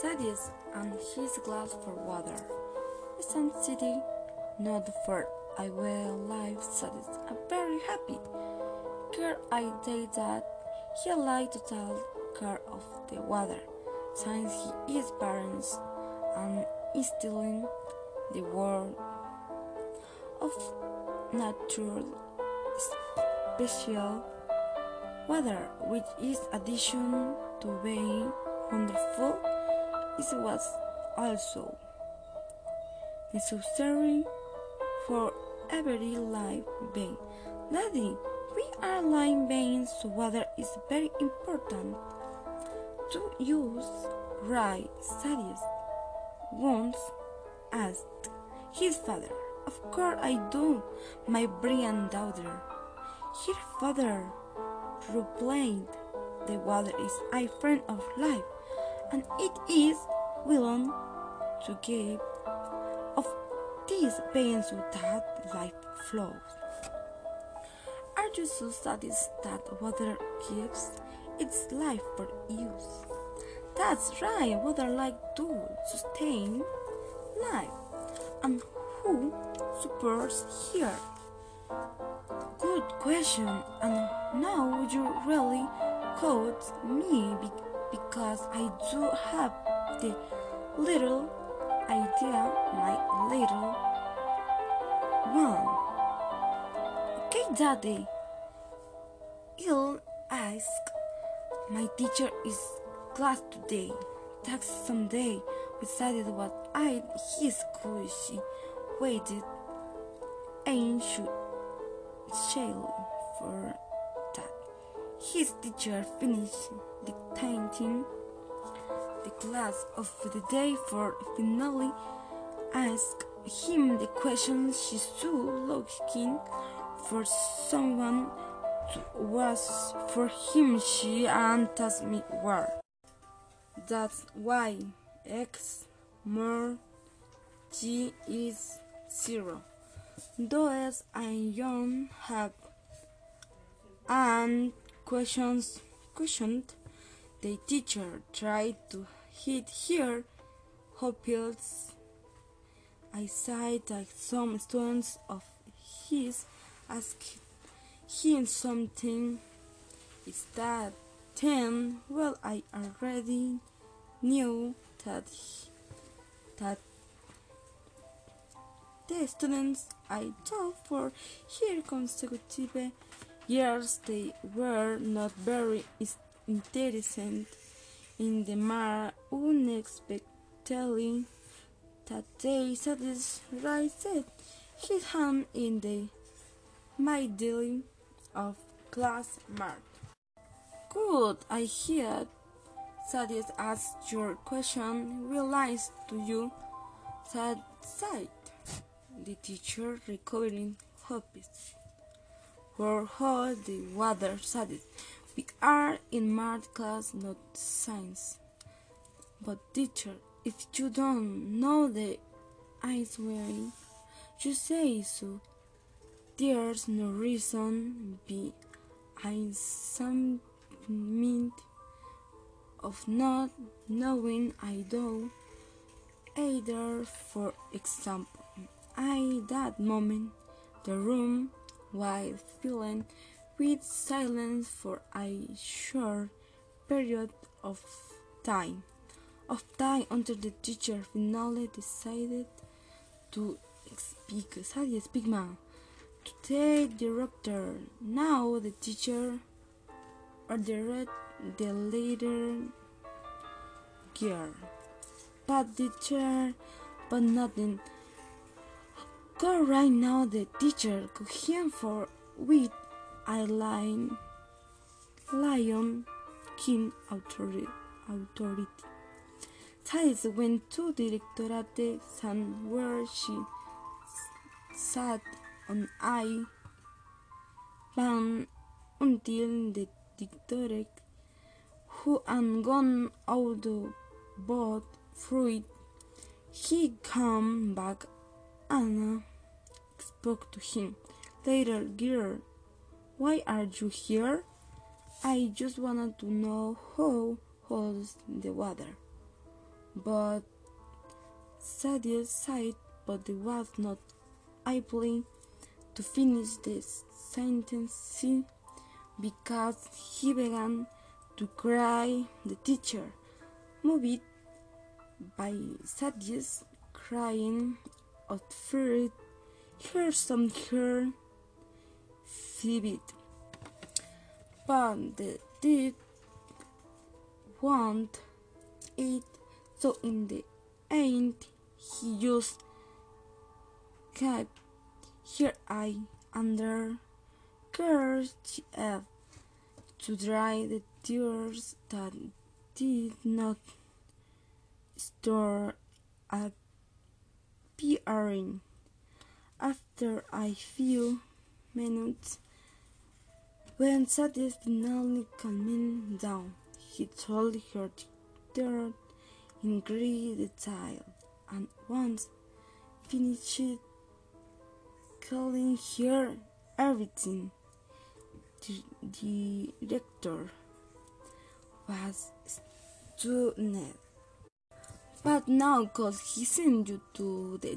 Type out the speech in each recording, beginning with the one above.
Thaddeus and his glass for water. Some city, not for I will live Thaddeus are very happy. Care I day that he like to take care of the water, since he is parents and is instilling the world of natural special weather, which is addition to being wonderful, is was also necessary for every live being. Daddy, we are live beings, so water is very important to use. Right, Thaddeus once asked his father. Of course I do, my brilliant daughter. Her father replied, The water is a friend of life, and it is willing to give of these beings that life flows. Are you so satisfied that water gives its life for use? That's right, water like to sustain life. And who supports here? Good question, and now you really caught me because I do have the little idea, my little one. Okay, Daddy. He'll ask. My teacher is class today. Tax someday. We decided what I his she waited and should shell for. His teacher finished dictating the class of the day for finally asked him the question she stood looking for someone was for him she and me where. That's why x more g is zero. Those I don't have and questions questioned the teacher tried to hit her hopes. I sighed that some students of his asked him something. Is that ten? Well, I already knew that that the students I taught for here consecutive years they were not very is- interested in the mar unexpectedly that they satisfied his hand in the middle of class mark. Good, I hear. Thaddeus asked your question. Realized to you that sight. The teacher recovering hopes. How the water said We are in math class, not science. But teacher, if you don't know the ice wearing, you say so. There's no reason be I some mean of not knowing I do either for example I that moment the room while filling with silence for a short period of time. Of time until the teacher finally decided to speak to take the director now the teacher ordered the little girl. But the teacher but nothing go right now the teacher could him for with a line lion king authority authority. Thais went to Directorate San where she sat on I ban until the directorate who had gone out the boat fruit. He came back Anna spoke to him. Later girl why are you here? I just wanted to know how holds the water. But Sadia sighed, but he was not. Able to finish the sentence because he began to cry. The teacher, moved by Sadia's crying, at first heard some her vivid, but the did want it, so in the end he just kept her eye under kerchief to dry the tears that did not store appearing. After a few minutes, when Sadie finally calmed down, he told her that in great detail, and once finished telling her everything, the director was stunned. But now, cause he sent you to the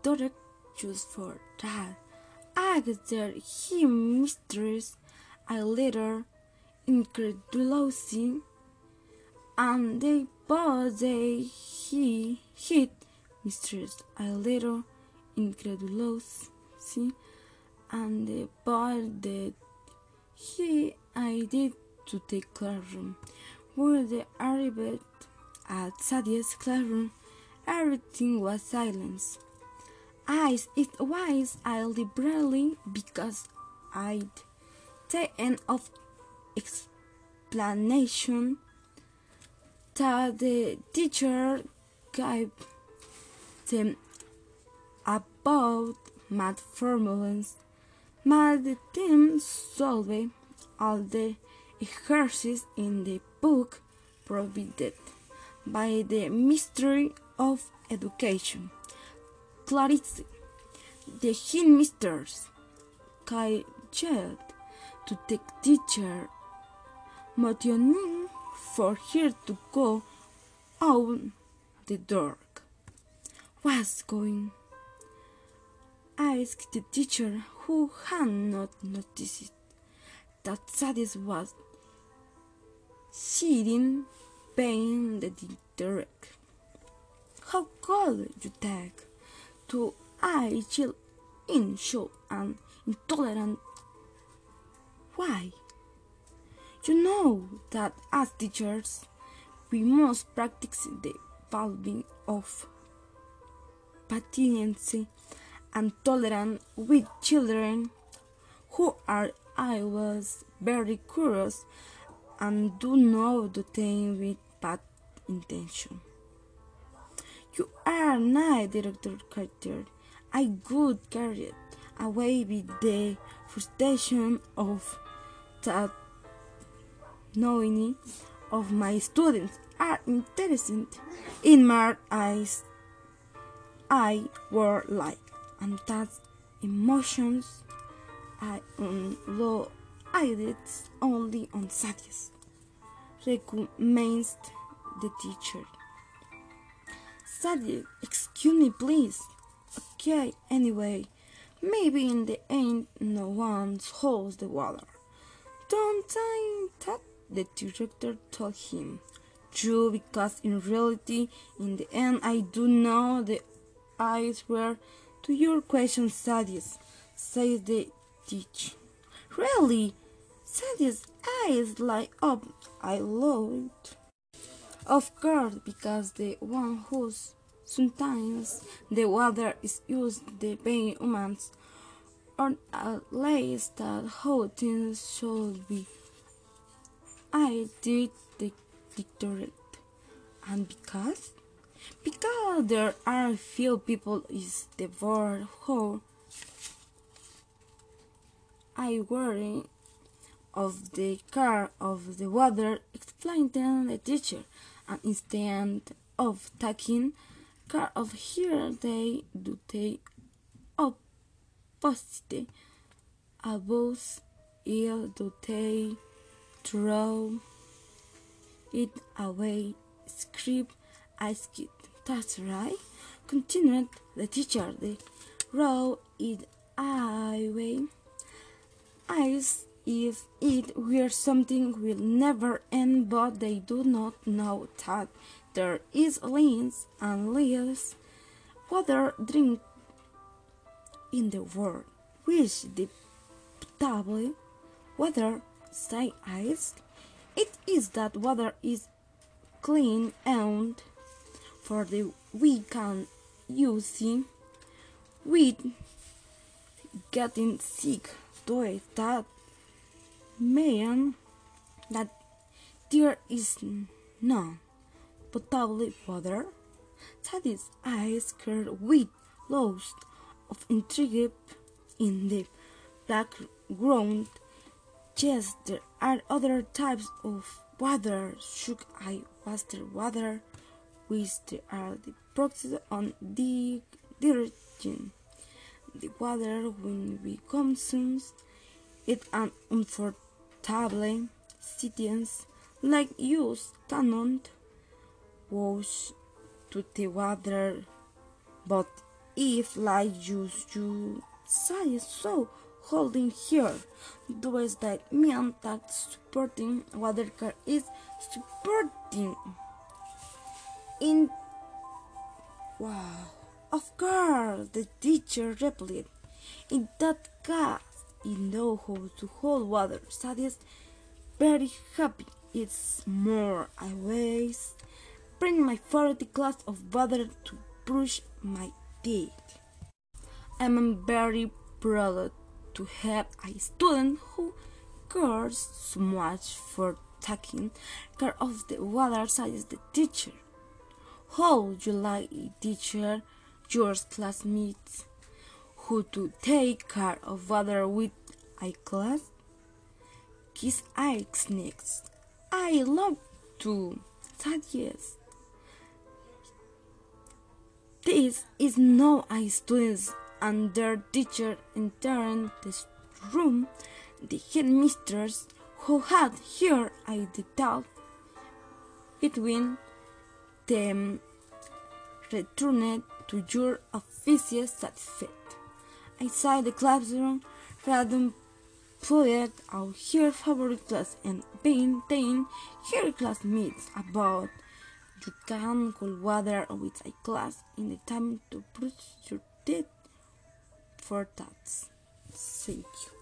director just for that, asked he mistress a little incredulously, and they both they he hit mistress a little incredulously, and they both that he I did to the classroom. When they arrived at Sadia's classroom, everything was silence. I it was I liberally because I'd taken of explanation that the teacher gave them about math formulas. Math team solved all the exercises in the book provided by the mystery of Education. Clarice, the headmistress, called to the teacher, motioning for her to go out the door. What's going? asked the teacher, who had not noticed that Sadie was sitting behind the direct. How could you take to a child in show and intolerant? Why? You know that as teachers, we must practice the value of patience and tolerance with children who are I was very curious and do not do things with bad intention. You are not Director Carter. I could carry away with the frustration of that knowing of my students are interested in my eyes. I were like, and that emotions I low eyelids only on Sadius, recommenced the teacher. Sadius, excuse me, please. Okay, anyway, maybe in the end no one holds the water. Don't I that the director told him. True, because in reality, in the end, I do know the eyes were to your question, Sadius, says the teach. Really? Sandy's eyes light up. I love it. Of course, because the one whose sometimes the water is used the being humans, or at least that how things should be. I did the doctorate, and because because there are few people is the word who I worry of the car of the water, explained the teacher, and instead of taking care of here, they do the opposite. About it, do they throw it away, scrape asked. That's right, continued the teacher. The row it away. As if it were something will never end, but they do not know that there is less and less water drink in the world, which the potable water say ice. It is that water is clean and for the we can use it with getting sick to that mean that there is no potable water that is ice covered with loads of intrigue in the background. Yes, there are other types of water, shook I water water, which are the process on the direction. The water when we consume it an unfortunately citizens like use cannot wash to the water. But if like use you say so holding here does that mean that supporting water car is supporting in wow of course the teacher replied in that case you know how to hold water is very happy it's more I waste. bring my 40 glass of water to brush my teeth I'm very proud to have a student who cares so much for taking care of the water says the teacher. How you like teacher, your classmates, who to take care of water with a class? Kiss Ike's next. I love to, said yes. This is no a students and their teacher entered the room, the headmistress, who had heard a detail between them, returned to your offices fit. Inside the classroom, Radon pulled out her favorite class and maintained her classmates about you can cool water with a glass in the time to brush your teeth for that. Thank you.